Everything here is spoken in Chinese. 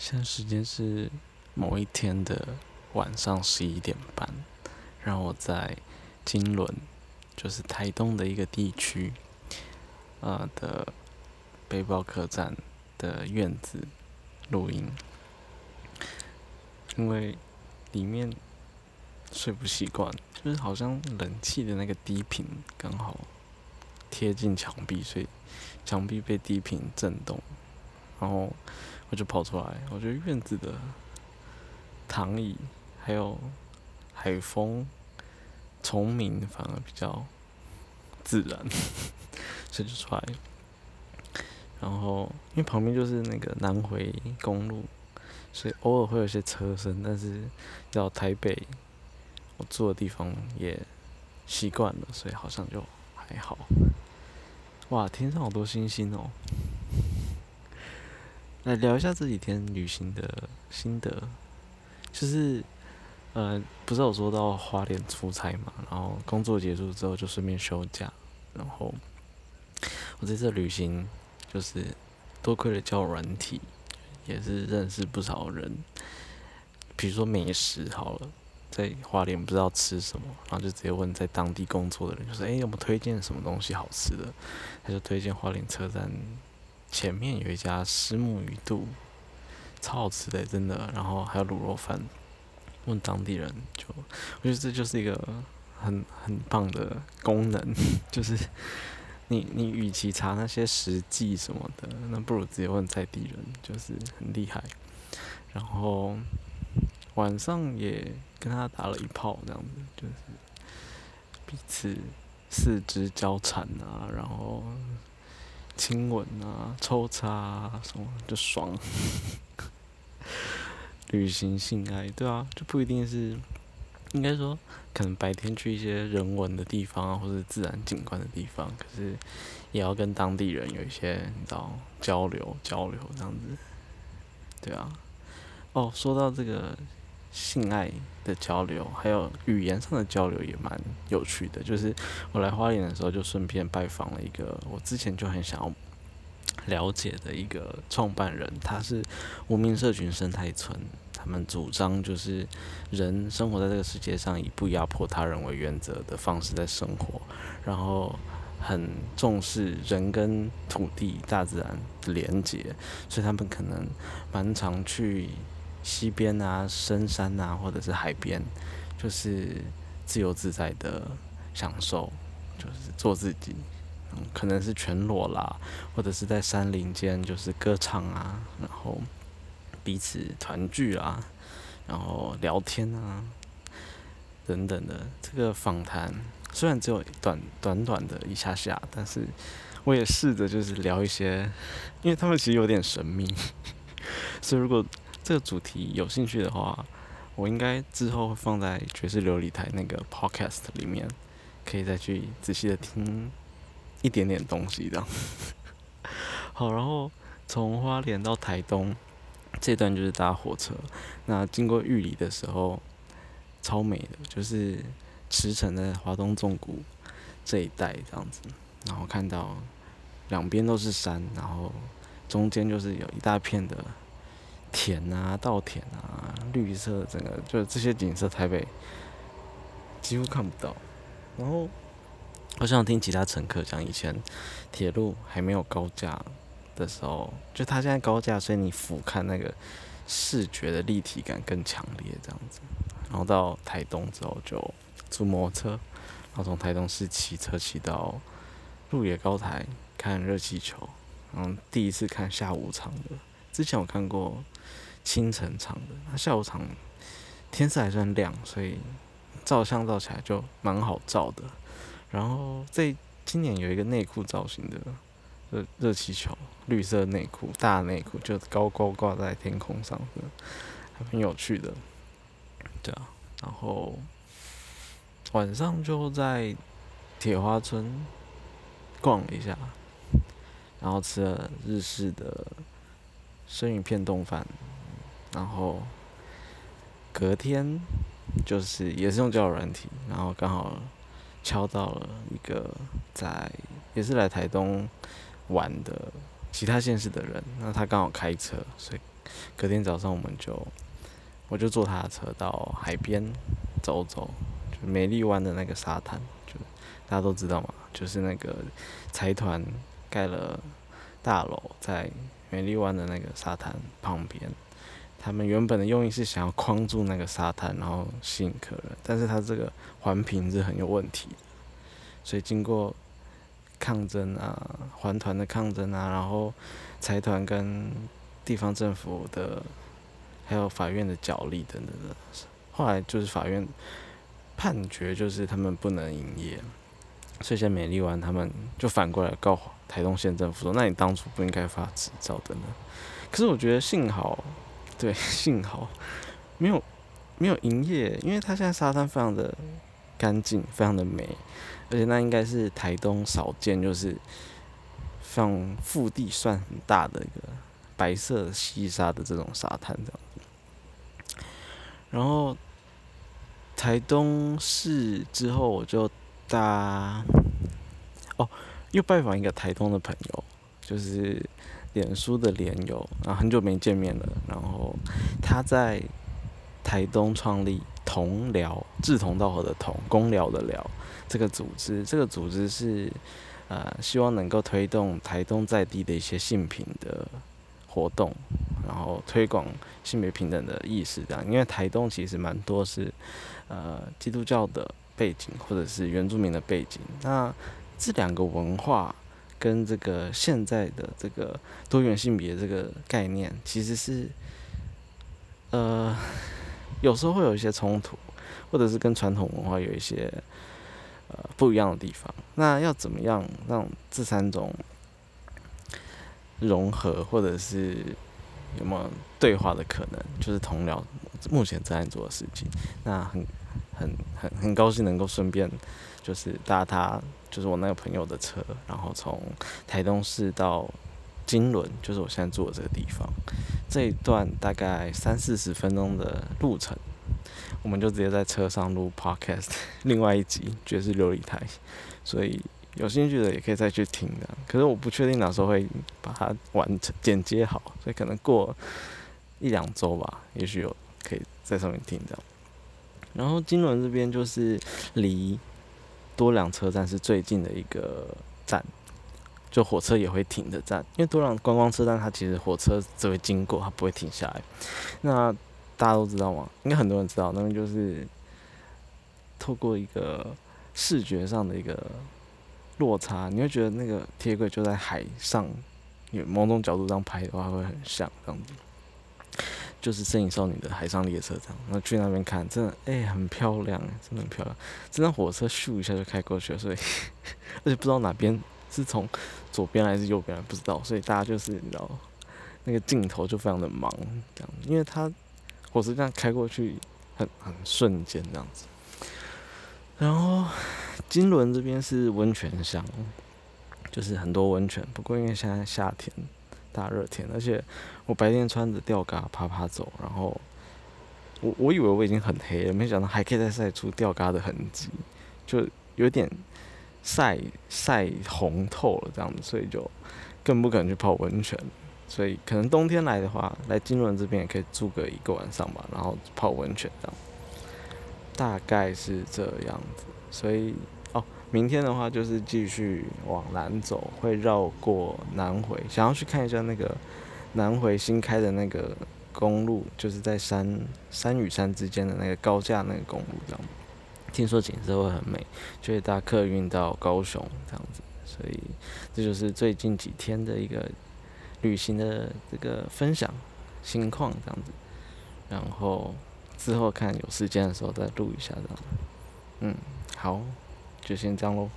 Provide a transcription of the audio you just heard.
现在时间是某一天的晚上十一点半，让我在金轮，就是台东的一个地区，呃的背包客栈的院子录音，因为里面睡不习惯，就是好像冷气的那个低频刚好贴近墙壁，所以墙壁被低频震动，然后。我就跑出来，我觉得院子的躺椅还有海风、虫鸣反而比较自然，所以就出来。然后因为旁边就是那个南回公路，所以偶尔会有些车声，但是到台北我住的地方也习惯了，所以好像就还好。哇，天上好多星星哦！来聊一下这几天旅行的心得，就是，呃，不是有说到花莲出差嘛，然后工作结束之后就顺便休假，然后我这次旅行就是多亏了交友软体，也是认识不少人，比如说美食好了，在花莲不知道吃什么，然后就直接问在当地工作的人，就说，哎，有没有推荐什么东西好吃的？他就推荐花莲车站。前面有一家虱目鱼肚，超好吃的，真的。然后还有卤肉饭，问当地人，就我觉得这就是一个很很棒的功能，就是你你与其查那些实际什么的，那不如直接问在地人，就是很厉害。然后晚上也跟他打了一炮，这样子就是彼此四肢交缠啊，然后。亲吻啊，抽插啊，什么就爽。旅行性爱，对啊，就不一定是，应该说，可能白天去一些人文的地方啊，或者自然景观的地方，可是也要跟当地人有一些你知道交流交流这样子，对啊。哦，说到这个。性爱的交流，还有语言上的交流也蛮有趣的。就是我来花莲的时候，就顺便拜访了一个我之前就很想要了解的一个创办人，他是无名社群生态村。他们主张就是人生活在这个世界上，以不压迫他人为原则的方式在生活，然后很重视人跟土地、大自然的连结，所以他们可能蛮常去。溪边啊，深山啊，或者是海边，就是自由自在的享受，就是做自己，嗯，可能是全裸啦，或者是在山林间就是歌唱啊，然后彼此团聚啊，然后聊天啊，等等的。这个访谈虽然只有短短短的一下下，但是我也试着就是聊一些，因为他们其实有点神秘，所以如果。这个主题有兴趣的话，我应该之后会放在爵士琉璃台那个 podcast 里面，可以再去仔细的听一点点东西的。好，然后从花莲到台东这段就是搭火车，那经过玉里的时候，超美的，就是驰骋在华东纵谷这一带这样子，然后看到两边都是山，然后中间就是有一大片的。田啊，稻田啊，绿色，整个就这些景色，台北几乎看不到。然后，我想听其他乘客讲，以前铁路还没有高架的时候，就它现在高架，所以你俯瞰那个视觉的立体感更强烈，这样子。然后到台东之后，就租摩托车，然后从台东市骑车骑到鹿野高台看热气球，然后第一次看下午场的。之前我看过清晨场的，那下午场天色还算亮，所以照相照起来就蛮好照的。然后这今年有一个内裤造型的热热气球，绿色内裤大内裤，就高高挂在天空上的，还挺有趣的。对啊，然后晚上就在铁花村逛了一下，然后吃了日式的。生鱼片冻饭，然后隔天就是也是用交友软体，然后刚好敲到了一个在也是来台东玩的其他县市的人，那他刚好开车，所以隔天早上我们就，我就坐他的车到海边走走，就美丽湾的那个沙滩，就大家都知道嘛，就是那个财团盖了大楼在美丽湾的那个沙滩旁边。他们原本的用意是想要框住那个沙滩，然后吸引客人，但是他这个环评是很有问题，所以经过抗争啊，环团的抗争啊，然后财团跟地方政府的，还有法院的角力等等的，后来就是法院判决就是他们不能营业，所以现在美丽湾他们就反过来告台东县政府说，那你当初不应该发执照的呢？可是我觉得幸好。对，幸好没有没有营业，因为它现在沙滩非常的干净，非常的美，而且那应该是台东少见，就是像腹地算很大的一个白色细沙的这种沙滩这样子。然后台东市之后，我就大哦，又拜访一个台东的朋友，就是。脸书的连友，然后很久没见面了。然后他在台东创立同僚，志同道合的同，公僚的僚这个组织。这个组织是呃，希望能够推动台东在地的一些性平的活动，然后推广性别平等的意识。这样，因为台东其实蛮多是呃基督教的背景，或者是原住民的背景。那这两个文化。跟这个现在的这个多元性别这个概念，其实是，呃，有时候会有一些冲突，或者是跟传统文化有一些呃不一样的地方。那要怎么样让这三种融合，或者是有没有对话的可能？就是同僚目前正在做的事情。那很很很很高兴能够顺便就是搭他。就是我那个朋友的车，然后从台东市到金轮，就是我现在住的这个地方，这一段大概三四十分钟的路程，我们就直接在车上录 podcast，另外一集爵士琉璃台，所以有兴趣的也可以再去听的。可是我不确定哪时候会把它完成剪接好，所以可能过一两周吧，也许有可以在上面听这样。然后金轮这边就是离。多良车站是最近的一个站，就火车也会停的站。因为多良观光车站，它其实火车只会经过，它不会停下来。那大家都知道吗？应该很多人知道，那边就是透过一个视觉上的一个落差，你会觉得那个铁轨就在海上，有某种角度上拍的话会很像这样子。就是《身影少女》的海上列车站，然后去那边看，真的哎，很漂亮，真的很漂亮。这辆火车咻一下就开过去了，所以 而且不知道哪边是从左边还是右边，不知道，所以大家就是你知道，那个镜头就非常的忙，这样，因为它火车这样开过去很很瞬间这样子。然后金轮这边是温泉乡，就是很多温泉，不过因为现在夏天。大热天，而且我白天穿着吊嘎爬爬走，然后我我以为我已经很黑了，没想到还可以再晒出吊嘎的痕迹，就有点晒晒红透了这样子，所以就更不可能去泡温泉。所以可能冬天来的话，来金轮这边也可以住个一个晚上吧，然后泡温泉这样，大概是这样子。所以。明天的话就是继续往南走，会绕过南回，想要去看一下那个南回新开的那个公路，就是在山山与山之间的那个高架那个公路，这样。听说景色会很美，就会搭客运到高雄这样子，所以这就是最近几天的一个旅行的这个分享情况这样子。然后之后看有时间的时候再录一下这样。嗯，好。就先这样喽。